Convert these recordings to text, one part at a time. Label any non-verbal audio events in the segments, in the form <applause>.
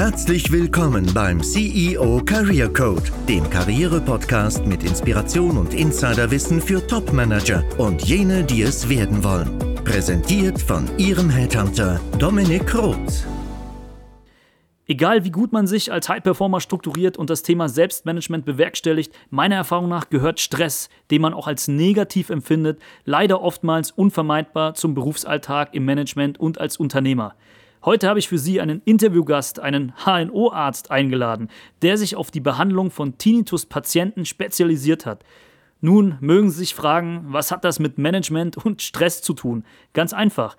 Herzlich willkommen beim CEO Career Code, dem Karriere-Podcast mit Inspiration und Insiderwissen für Top-Manager und jene, die es werden wollen. Präsentiert von Ihrem Headhunter Dominik Roth. Egal wie gut man sich als High-Performer strukturiert und das Thema Selbstmanagement bewerkstelligt, meiner Erfahrung nach gehört Stress, den man auch als negativ empfindet, leider oftmals unvermeidbar zum Berufsalltag im Management und als Unternehmer. Heute habe ich für Sie einen Interviewgast, einen HNO-Arzt eingeladen, der sich auf die Behandlung von Tinnitus-Patienten spezialisiert hat. Nun mögen Sie sich fragen, was hat das mit Management und Stress zu tun? Ganz einfach.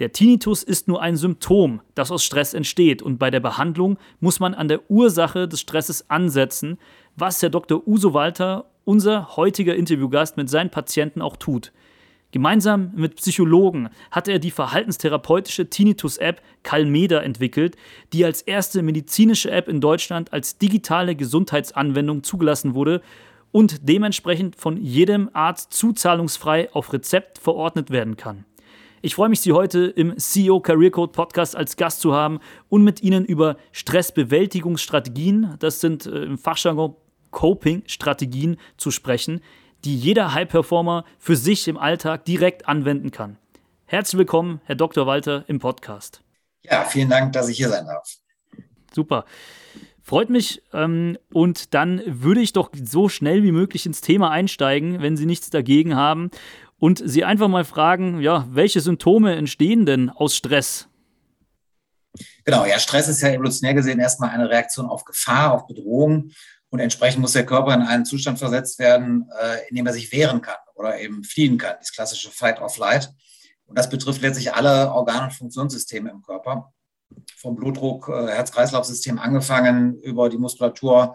Der Tinnitus ist nur ein Symptom, das aus Stress entsteht und bei der Behandlung muss man an der Ursache des Stresses ansetzen, was Herr Dr. Uso Walter, unser heutiger Interviewgast, mit seinen Patienten auch tut. Gemeinsam mit Psychologen hat er die verhaltenstherapeutische Tinnitus-App Calmeda entwickelt, die als erste medizinische App in Deutschland als digitale Gesundheitsanwendung zugelassen wurde und dementsprechend von jedem Arzt zuzahlungsfrei auf Rezept verordnet werden kann. Ich freue mich, Sie heute im CEO Career Code Podcast als Gast zu haben und mit Ihnen über Stressbewältigungsstrategien, das sind äh, im Fachjargon Coping-Strategien, zu sprechen, die jeder High-Performer für sich im Alltag direkt anwenden kann. Herzlich willkommen, Herr Dr. Walter, im Podcast. Ja, vielen Dank, dass ich hier sein darf. Super. Freut mich. Ähm, und dann würde ich doch so schnell wie möglich ins Thema einsteigen, wenn Sie nichts dagegen haben. Und Sie einfach mal fragen, ja, welche Symptome entstehen denn aus Stress? Genau, ja, Stress ist ja evolutionär gesehen erstmal eine Reaktion auf Gefahr, auf Bedrohung. Und entsprechend muss der Körper in einen Zustand versetzt werden, äh, in dem er sich wehren kann oder eben fliehen kann, das klassische Fight or Flight. Und das betrifft letztlich alle Organ- und Funktionssysteme im Körper. Vom Blutdruck, äh, Herz-Kreislauf-System angefangen, über die Muskulatur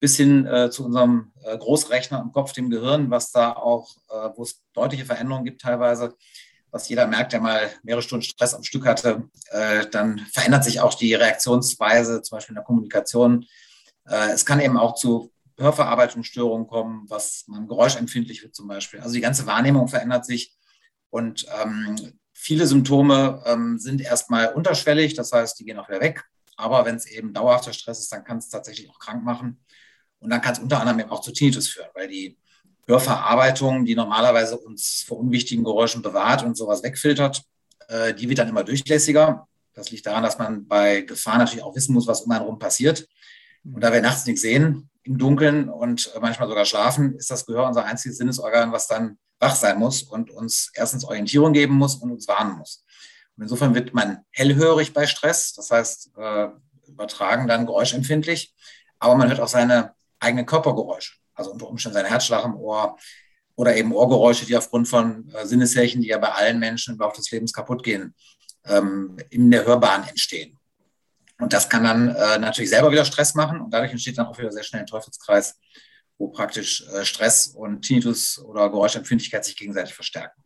bis hin äh, zu unserem äh, Großrechner im Kopf, dem Gehirn, was da auch, äh, wo es deutliche Veränderungen gibt teilweise, was jeder merkt, der mal mehrere Stunden Stress am Stück hatte, äh, dann verändert sich auch die Reaktionsweise, zum Beispiel in der Kommunikation, es kann eben auch zu Hörverarbeitungsstörungen kommen, was man geräuschempfindlich wird zum Beispiel. Also die ganze Wahrnehmung verändert sich und ähm, viele Symptome ähm, sind erstmal unterschwellig, das heißt, die gehen auch wieder weg. Aber wenn es eben dauerhafter Stress ist, dann kann es tatsächlich auch krank machen. Und dann kann es unter anderem eben auch zu Tinnitus führen, weil die Hörverarbeitung, die normalerweise uns vor unwichtigen Geräuschen bewahrt und sowas wegfiltert, äh, die wird dann immer durchlässiger. Das liegt daran, dass man bei Gefahr natürlich auch wissen muss, was um einen herum passiert. Und da wir nachts nichts sehen, im Dunkeln und manchmal sogar schlafen, ist das Gehör unser einziges Sinnesorgan, was dann wach sein muss und uns erstens Orientierung geben muss und uns warnen muss. Und insofern wird man hellhörig bei Stress, das heißt äh, übertragen dann geräuschempfindlich, aber man hört auch seine eigenen Körpergeräusche, also unter Umständen sein Herzschlag im Ohr oder eben Ohrgeräusche, die aufgrund von äh, Sinneshärchen, die ja bei allen Menschen im Laufe des Lebens kaputt gehen, ähm, in der Hörbahn entstehen. Und das kann dann äh, natürlich selber wieder Stress machen und dadurch entsteht dann auch wieder sehr schnell ein Teufelskreis, wo praktisch äh, Stress und Tinnitus oder Geräuschempfindlichkeit sich gegenseitig verstärken.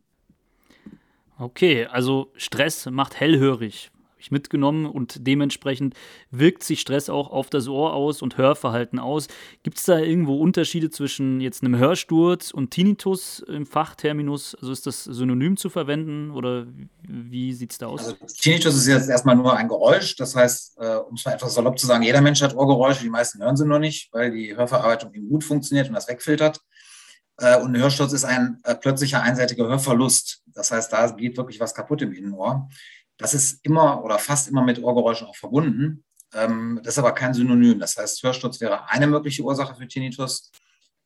Okay, also Stress macht hellhörig ich mitgenommen und dementsprechend wirkt sich Stress auch auf das Ohr aus und Hörverhalten aus. Gibt es da irgendwo Unterschiede zwischen jetzt einem Hörsturz und Tinnitus im Fachterminus? Also ist das synonym zu verwenden oder wie sieht es da aus? Also Tinnitus ist jetzt erstmal nur ein Geräusch. Das heißt, äh, um es mal etwas salopp zu sagen, jeder Mensch hat Ohrgeräusche, die meisten hören sie noch nicht, weil die Hörverarbeitung eben gut funktioniert und das wegfiltert. Äh, und ein Hörsturz ist ein äh, plötzlicher einseitiger Hörverlust. Das heißt, da geht wirklich was kaputt im Innenohr. Das ist immer oder fast immer mit Ohrgeräuschen auch verbunden. Ähm, das ist aber kein Synonym. Das heißt, Hörsturz wäre eine mögliche Ursache für Tinnitus.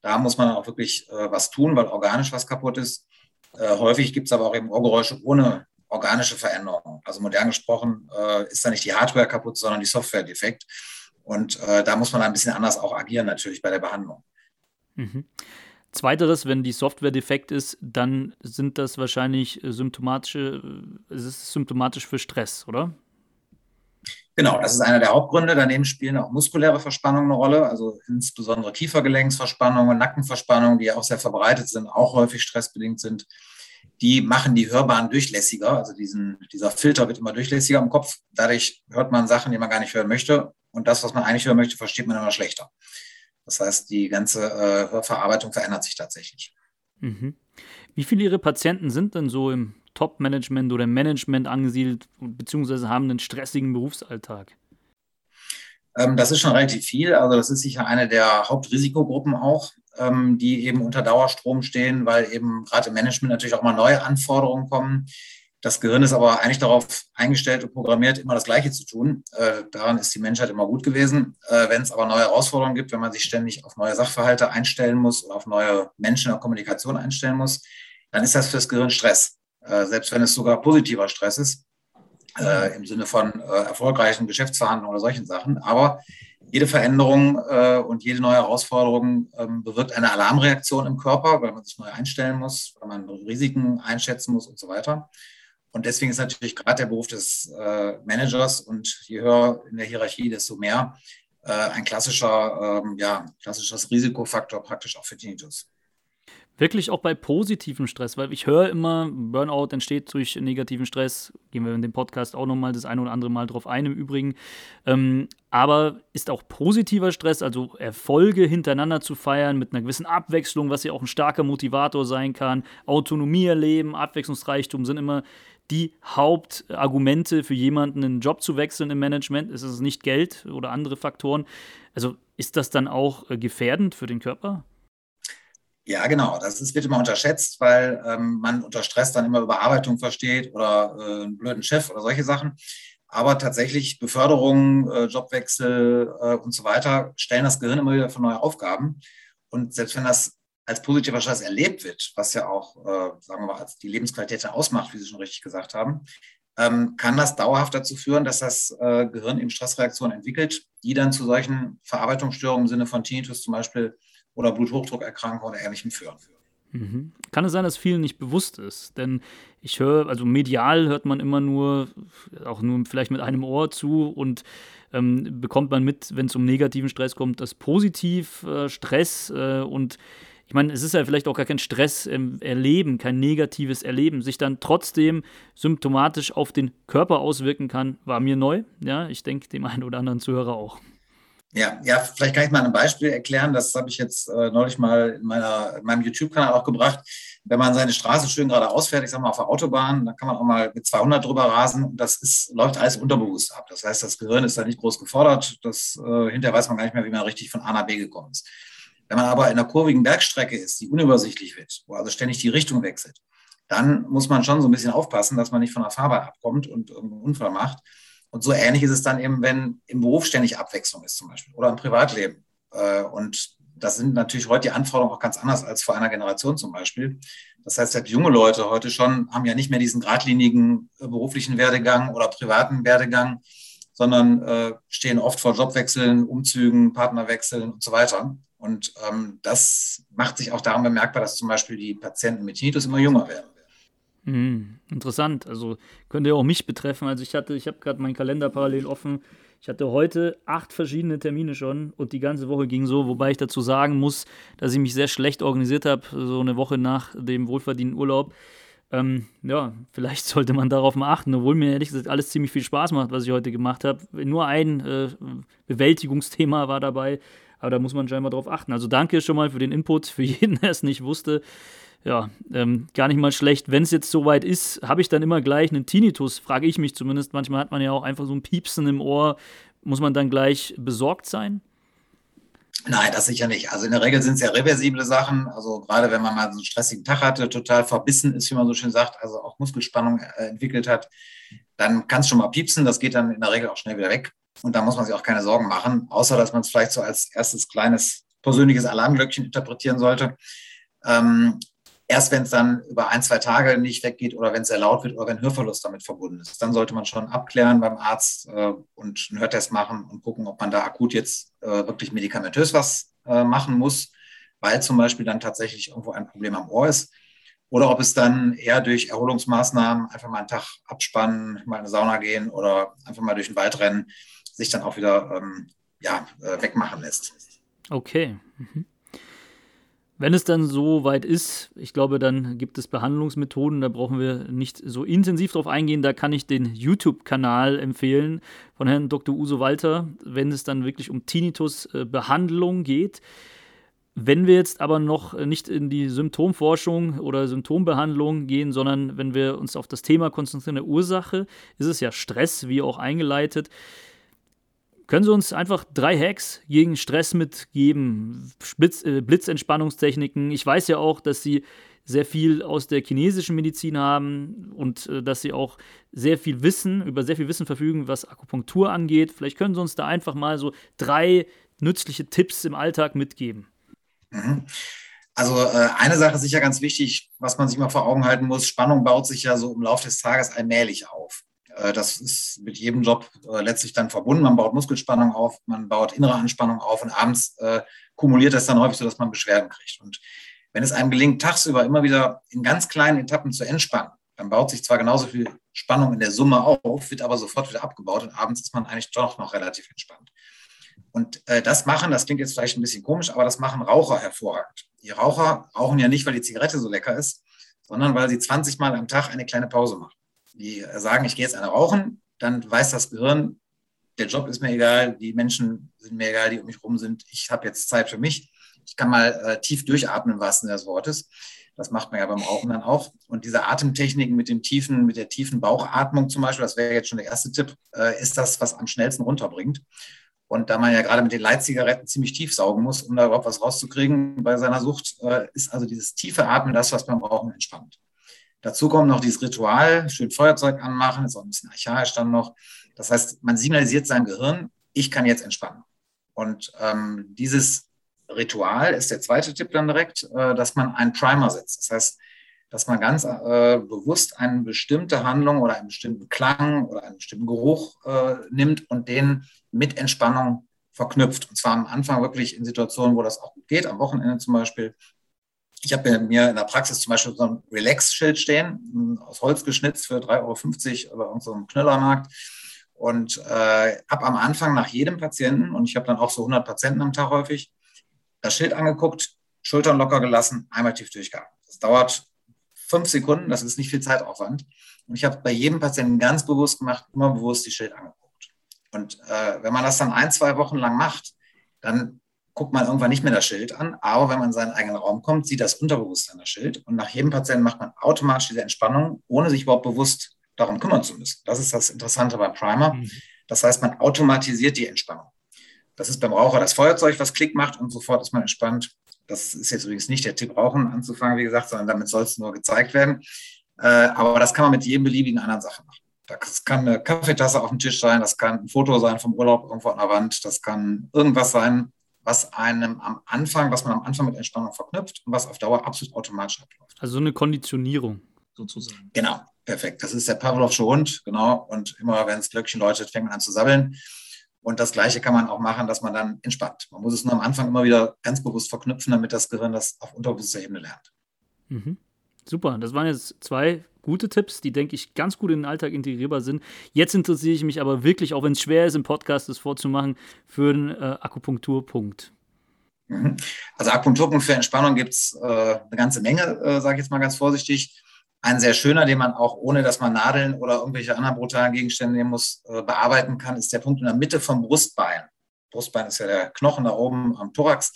Da muss man auch wirklich äh, was tun, weil organisch was kaputt ist. Äh, häufig gibt es aber auch eben Ohrgeräusche ohne organische Veränderung. Also modern gesprochen äh, ist da nicht die Hardware kaputt, sondern die Software defekt. Und äh, da muss man ein bisschen anders auch agieren natürlich bei der Behandlung. Mhm. Zweiteres, wenn die Software defekt ist, dann sind das wahrscheinlich symptomatische, es ist symptomatisch für Stress, oder? Genau, das ist einer der Hauptgründe. Daneben spielen auch muskuläre Verspannungen eine Rolle, also insbesondere Kiefergelenksverspannungen, Nackenverspannungen, die auch sehr verbreitet sind, auch häufig stressbedingt sind. Die machen die Hörbahn durchlässiger, also diesen, dieser Filter wird immer durchlässiger im Kopf. Dadurch hört man Sachen, die man gar nicht hören möchte. Und das, was man eigentlich hören möchte, versteht man immer schlechter. Das heißt, die ganze äh, Hörverarbeitung verändert sich tatsächlich. Mhm. Wie viele Ihrer Patienten sind denn so im Top-Management oder im Management angesiedelt, beziehungsweise haben einen stressigen Berufsalltag? Ähm, das ist schon relativ viel. Also das ist sicher eine der Hauptrisikogruppen auch, ähm, die eben unter Dauerstrom stehen, weil eben gerade im Management natürlich auch mal neue Anforderungen kommen. Das Gehirn ist aber eigentlich darauf eingestellt und programmiert, immer das Gleiche zu tun. Äh, daran ist die Menschheit immer gut gewesen. Äh, wenn es aber neue Herausforderungen gibt, wenn man sich ständig auf neue Sachverhalte einstellen muss oder auf neue Menschen in der Kommunikation einstellen muss, dann ist das fürs Gehirn Stress. Äh, selbst wenn es sogar positiver Stress ist, äh, im Sinne von äh, erfolgreichen Geschäftsverhandlungen oder solchen Sachen. Aber jede Veränderung äh, und jede neue Herausforderung ähm, bewirkt eine Alarmreaktion im Körper, weil man sich neu einstellen muss, weil man Risiken einschätzen muss und so weiter. Und deswegen ist natürlich gerade der Beruf des äh, Managers und je höher in der Hierarchie, desto mehr äh, ein klassischer, ähm, ja, klassisches Risikofaktor praktisch auch für Tinnitus. Wirklich auch bei positivem Stress, weil ich höre immer, Burnout entsteht durch negativen Stress. Gehen wir in dem Podcast auch nochmal das eine oder andere Mal drauf ein im Übrigen. Ähm, aber ist auch positiver Stress, also Erfolge hintereinander zu feiern mit einer gewissen Abwechslung, was ja auch ein starker Motivator sein kann. Autonomie erleben, Abwechslungsreichtum sind immer die Hauptargumente für jemanden, einen Job zu wechseln im Management. Ist es nicht Geld oder andere Faktoren? Also ist das dann auch äh, gefährdend für den Körper? Ja, genau. Das ist, wird immer unterschätzt, weil ähm, man unter Stress dann immer Überarbeitung versteht oder äh, einen blöden Chef oder solche Sachen. Aber tatsächlich Beförderung, äh, Jobwechsel äh, und so weiter stellen das Gehirn immer wieder für neue Aufgaben. Und selbst wenn das als positiver Stress erlebt wird, was ja auch, äh, sagen wir mal, als die Lebensqualität ausmacht, wie Sie schon richtig gesagt haben, ähm, kann das dauerhaft dazu führen, dass das äh, Gehirn eben Stressreaktionen entwickelt, die dann zu solchen Verarbeitungsstörungen im Sinne von Tinnitus zum Beispiel oder Bluthochdruckerkrankungen oder Ähnlichem führen. Mhm. Kann es sein, dass vielen nicht bewusst ist? Denn ich höre, also medial hört man immer nur, auch nur vielleicht mit einem Ohr zu und ähm, bekommt man mit, wenn es um negativen Stress kommt, dass positiv äh, Stress äh, und ich meine, es ist ja vielleicht auch gar kein Stress im Erleben, kein negatives Erleben, sich dann trotzdem symptomatisch auf den Körper auswirken kann, war mir neu. Ja, ich denke dem einen oder anderen Zuhörer auch. Ja, ja, vielleicht kann ich mal ein Beispiel erklären. Das habe ich jetzt äh, neulich mal in, meiner, in meinem YouTube-Kanal auch gebracht. Wenn man seine Straße schön gerade ausfährt, ich sage mal auf der Autobahn, dann kann man auch mal mit 200 drüber rasen. Das ist, läuft alles unterbewusst ab. Das heißt, das Gehirn ist da nicht groß gefordert. Das, äh, hinterher weiß man gar nicht mehr, wie man richtig von A nach B gekommen ist. Wenn man aber in einer kurvigen Bergstrecke ist, die unübersichtlich wird, wo also ständig die Richtung wechselt, dann muss man schon so ein bisschen aufpassen, dass man nicht von der Fahrbahn abkommt und irgendeinen Unfall macht. Und so ähnlich ist es dann eben, wenn im Beruf ständig Abwechslung ist zum Beispiel oder im Privatleben. Äh, und das sind natürlich heute die Anforderungen auch ganz anders als vor einer Generation zum Beispiel. Das heißt, selbst junge Leute heute schon haben ja nicht mehr diesen geradlinigen äh, beruflichen Werdegang oder privaten Werdegang, sondern äh, stehen oft vor Jobwechseln, Umzügen, Partnerwechseln und so weiter. Und ähm, das macht sich auch daran bemerkbar, dass zum Beispiel die Patienten mit Tinnitus immer jünger werden. Mhm, interessant. Also könnte ja auch mich betreffen. Also ich hatte, ich habe gerade meinen Kalender parallel offen. Ich hatte heute acht verschiedene Termine schon und die ganze Woche ging so, wobei ich dazu sagen muss, dass ich mich sehr schlecht organisiert habe, so eine Woche nach dem wohlverdienten Urlaub. Ähm, ja, vielleicht <laughs> sollte man darauf mal achten, obwohl mir ehrlich gesagt alles ziemlich viel Spaß macht, was ich heute gemacht habe. Nur ein äh, Bewältigungsthema war dabei, aber da muss man scheinbar drauf achten. Also danke schon mal für den Input, für jeden, <laughs> der es nicht wusste ja, ähm, gar nicht mal schlecht. Wenn es jetzt soweit ist, habe ich dann immer gleich einen Tinnitus, frage ich mich zumindest. Manchmal hat man ja auch einfach so ein Piepsen im Ohr. Muss man dann gleich besorgt sein? Nein, das sicher nicht. Also in der Regel sind es ja reversible Sachen. Also gerade wenn man mal so einen stressigen Tag hatte, total verbissen ist, wie man so schön sagt, also auch Muskelspannung äh, entwickelt hat, dann kann es schon mal piepsen. Das geht dann in der Regel auch schnell wieder weg. Und da muss man sich auch keine Sorgen machen, außer dass man es vielleicht so als erstes kleines persönliches Alarmglöckchen interpretieren sollte. Ähm, Erst wenn es dann über ein, zwei Tage nicht weggeht oder wenn es sehr laut wird oder wenn Hörverlust damit verbunden ist, dann sollte man schon abklären beim Arzt äh, und einen Hörtest machen und gucken, ob man da akut jetzt äh, wirklich medikamentös was äh, machen muss, weil zum Beispiel dann tatsächlich irgendwo ein Problem am Ohr ist. Oder ob es dann eher durch Erholungsmaßnahmen, einfach mal einen Tag abspannen, mal in eine Sauna gehen oder einfach mal durch den Wald rennen, sich dann auch wieder ähm, ja, äh, wegmachen lässt. Okay. Mhm. Wenn es dann so weit ist, ich glaube, dann gibt es Behandlungsmethoden, da brauchen wir nicht so intensiv drauf eingehen. Da kann ich den YouTube-Kanal empfehlen von Herrn Dr. Uso Walter, wenn es dann wirklich um Tinnitus-Behandlung geht. Wenn wir jetzt aber noch nicht in die Symptomforschung oder Symptombehandlung gehen, sondern wenn wir uns auf das Thema konzentrieren, der Ursache, ist es ja Stress, wie auch eingeleitet Können Sie uns einfach drei Hacks gegen Stress mitgeben? Blitz, äh, Blitzentspannungstechniken. Ich weiß ja auch, dass Sie sehr viel aus der chinesischen Medizin haben und äh, dass Sie auch sehr viel Wissen, über sehr viel Wissen verfügen, was Akupunktur angeht. Vielleicht können Sie uns da einfach mal so drei nützliche Tipps im Alltag mitgeben. Mhm. Also äh, eine Sache ist sicher ganz wichtig, was man sich mal vor Augen halten muss. Spannung baut sich ja so im Laufe des Tages allmählich auf. Äh, das ist mit jedem Job äh, letztlich dann verbunden. Man baut Muskelspannung auf, man baut innere Anspannung auf und abends äh, kumuliert das dann häufig so, dass man Beschwerden kriegt. Und wenn es einem gelingt, tagsüber immer wieder in ganz kleinen Etappen zu entspannen, dann baut sich zwar genauso viel Spannung in der Summe auf, wird aber sofort wieder abgebaut und abends ist man eigentlich doch noch relativ entspannt. Und das machen, das klingt jetzt vielleicht ein bisschen komisch, aber das machen Raucher hervorragend. Die Raucher rauchen ja nicht, weil die Zigarette so lecker ist, sondern weil sie 20 Mal am Tag eine kleine Pause machen die sagen, ich gehe jetzt eine rauchen, dann weiß das Gehirn, der Job ist mir egal, die Menschen sind mir egal, die um mich herum sind. Ich habe jetzt Zeit für mich. Ich kann mal äh, tief durchatmen, im wahrsten Sinne des Wortes. Das macht man ja beim Rauchen dann auch. Und diese Atemtechniken mit dem tiefen, mit der tiefen Bauchatmung zum Beispiel, das wäre jetzt schon der erste Tipp, äh, ist das, was am schnellsten runterbringt. Und da man ja gerade mit den Leitzigaretten ziemlich tief saugen muss, um da überhaupt was rauszukriegen bei seiner Sucht, äh, ist also dieses tiefe Atmen das, was beim Rauchen entspannt. Dazu kommt noch dieses Ritual, schön Feuerzeug anmachen, ist auch ein bisschen archaisch dann noch. Das heißt, man signalisiert seinem Gehirn, ich kann jetzt entspannen. Und ähm, dieses Ritual ist der zweite Tipp dann direkt, äh, dass man einen Primer setzt. Das heißt, dass man ganz äh, bewusst eine bestimmte Handlung oder einen bestimmten Klang oder einen bestimmten Geruch äh, nimmt und den mit Entspannung verknüpft. Und zwar am Anfang wirklich in Situationen, wo das auch gut geht, am Wochenende zum Beispiel, ich habe mir in der Praxis zum Beispiel so ein Relax-Schild stehen, aus Holz geschnitzt für 3,50 Euro über irgendeinem Knüllermarkt. Und äh, habe am Anfang nach jedem Patienten, und ich habe dann auch so 100 Patienten am Tag häufig, das Schild angeguckt, Schultern locker gelassen, einmal tief durchgeatmet. Das dauert fünf Sekunden, das ist nicht viel Zeitaufwand. Und ich habe bei jedem Patienten ganz bewusst gemacht, immer bewusst die Schild angeguckt. Und äh, wenn man das dann ein, zwei Wochen lang macht, dann guckt man irgendwann nicht mehr das Schild an. Aber wenn man in seinen eigenen Raum kommt, sieht das Unterbewusstsein das Schild. Und nach jedem Patienten macht man automatisch diese Entspannung, ohne sich überhaupt bewusst darum kümmern zu müssen. Das ist das Interessante beim Primer. Mhm. Das heißt, man automatisiert die Entspannung. Das ist beim Raucher das Feuerzeug, was Klick macht und sofort ist man entspannt. Das ist jetzt übrigens nicht der Tipp, Rauchen anzufangen, wie gesagt, sondern damit soll es nur gezeigt werden. Äh, aber das kann man mit jedem beliebigen anderen Sache machen. Das kann eine Kaffeetasse auf dem Tisch sein, das kann ein Foto sein vom Urlaub irgendwo an der Wand, das kann irgendwas sein, was einem am Anfang, was man am Anfang mit Entspannung verknüpft und was auf Dauer absolut automatisch abläuft. Also so eine Konditionierung sozusagen. Genau, perfekt. Das ist der Pavlovsche Hund, genau. Und immer wenn es Glöckchen läutet, fängt man an zu sabbeln. Und das Gleiche kann man auch machen, dass man dann entspannt. Man muss es nur am Anfang immer wieder ganz bewusst verknüpfen, damit das Gehirn das auf unterbewusster Ebene lernt. Mhm. Super, das waren jetzt zwei gute Tipps, die, denke ich, ganz gut in den Alltag integrierbar sind. Jetzt interessiere ich mich aber wirklich, auch wenn es schwer ist, im Podcast das vorzumachen, für den äh, Akupunkturpunkt. <laughs> Also Akupunkturpunkt für Entspannung gibt es äh, eine ganze Menge, äh, sage ich jetzt mal ganz vorsichtig. Ein sehr schöner, den man auch ohne, dass man Nadeln oder irgendwelche anderen brutalen Gegenstände nehmen muss, äh, bearbeiten kann, ist der Punkt in der Mitte vom Brustbein. Brustbein ist ja der Knochen da oben am Thorax.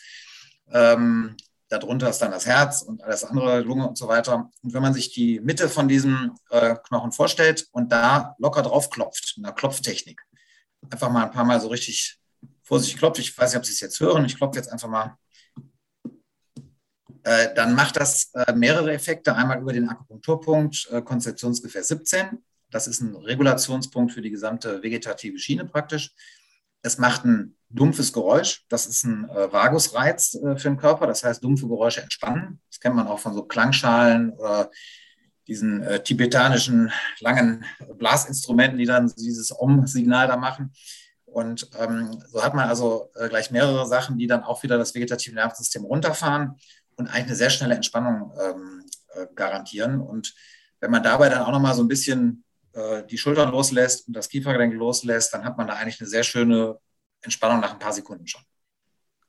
Ähm, Darunter ist dann das Herz und alles andere, Lunge und so weiter. Und wenn man sich die Mitte von diesem äh, Knochen vorstellt und da locker drauf klopft, mit einer Klopftechnik, einfach mal ein paar Mal so richtig vorsichtig klopft. Ich weiß nicht, ob Sie es jetzt hören. Ich klopfe jetzt einfach mal. Äh, dann macht das äh, mehrere Effekte. Einmal über den Akupunkturpunkt, äh, Konzeptionsgefäß 17. Das ist ein Regulationspunkt für die gesamte vegetative Schiene praktisch. Es macht ein dumpfes Geräusch. Das ist ein äh, Vagusreiz äh, für den Körper. Das heißt, dumpfe Geräusche entspannen. Das kennt man auch von so Klangschalen oder diesen äh, tibetanischen langen Blasinstrumenten, die dann dieses Om-Signal da machen. Und ähm, so hat man also äh, gleich mehrere Sachen, die dann auch wieder das vegetative Nervensystem runterfahren und eigentlich eine sehr schnelle Entspannung ähm, äh, garantieren. Und wenn man dabei dann auch nochmal so ein bisschen äh, die Schultern loslässt und das Kiefergelenk loslässt, dann hat man da eigentlich eine sehr schöne Entspannung nach ein paar Sekunden schon.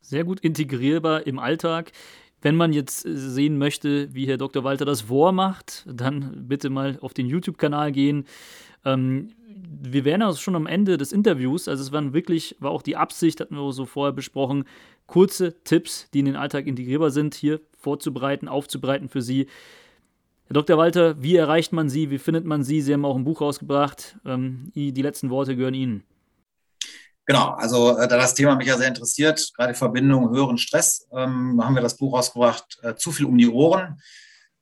Sehr gut integrierbar im Alltag. Wenn man jetzt äh, sehen möchte, wie Herr Dr. Walter das Vor macht, dann bitte mal auf den YouTube-Kanal gehen. Ähm, wir wären also schon am Ende des Interviews. Also es waren wirklich, war auch die Absicht, hatten wir so vorher besprochen, kurze Tipps, die in den Alltag integrierbar sind, hier vorzubereiten, aufzubereiten für Sie. Herr Dr. Walter, wie erreicht man Sie? Wie findet man Sie? Sie haben auch ein Buch rausgebracht. Ähm, die letzten Worte gehören Ihnen. Genau, also äh, da das Thema mich ja sehr interessiert, gerade die Verbindung höheren Stress, ähm, haben wir das Buch rausgebracht, äh, Zu viel um die Ohren,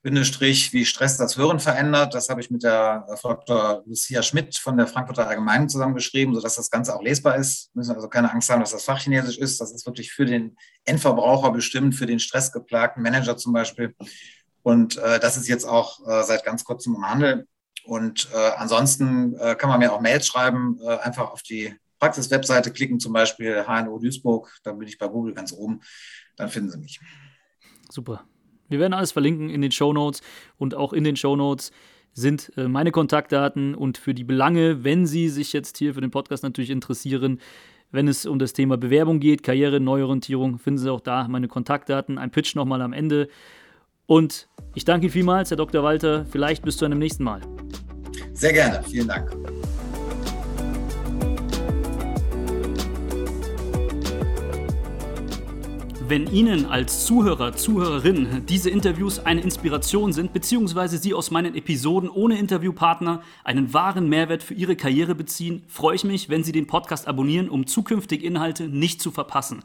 Bindestrich, wie Stress das Hören verändert. Das habe ich mit der äh, Frau Dr. Lucia Schmidt von der Frankfurter Allgemeinen zusammengeschrieben, sodass das Ganze auch lesbar ist. Wir müssen also keine Angst haben, dass das Fachchinesisch ist. Das ist wirklich für den Endverbraucher bestimmt, für den stressgeplagten Manager zum Beispiel. Und äh, das ist jetzt auch äh, seit ganz kurzem im Handel. Und äh, ansonsten äh, kann man mir auch Mails schreiben, äh, einfach auf die Praxis-Webseite klicken, zum Beispiel HNO Duisburg, da bin ich bei Google ganz oben, dann finden Sie mich. Super. Wir werden alles verlinken in den Show Notes und auch in den Show Notes sind äh, meine Kontaktdaten und für die Belange, wenn Sie sich jetzt hier für den Podcast natürlich interessieren, wenn es um das Thema Bewerbung geht, Karriere, Neuorientierung, finden Sie auch da meine Kontaktdaten. Ein Pitch nochmal am Ende. Und ich danke Ihnen vielmals, Herr Dr. Walter. Vielleicht bis zu einem nächsten Mal. Sehr gerne. Vielen Dank. Wenn Ihnen als Zuhörer, Zuhörerin diese Interviews eine Inspiration sind, beziehungsweise Sie aus meinen Episoden ohne Interviewpartner einen wahren Mehrwert für Ihre Karriere beziehen, freue ich mich, wenn Sie den Podcast abonnieren, um zukünftige Inhalte nicht zu verpassen.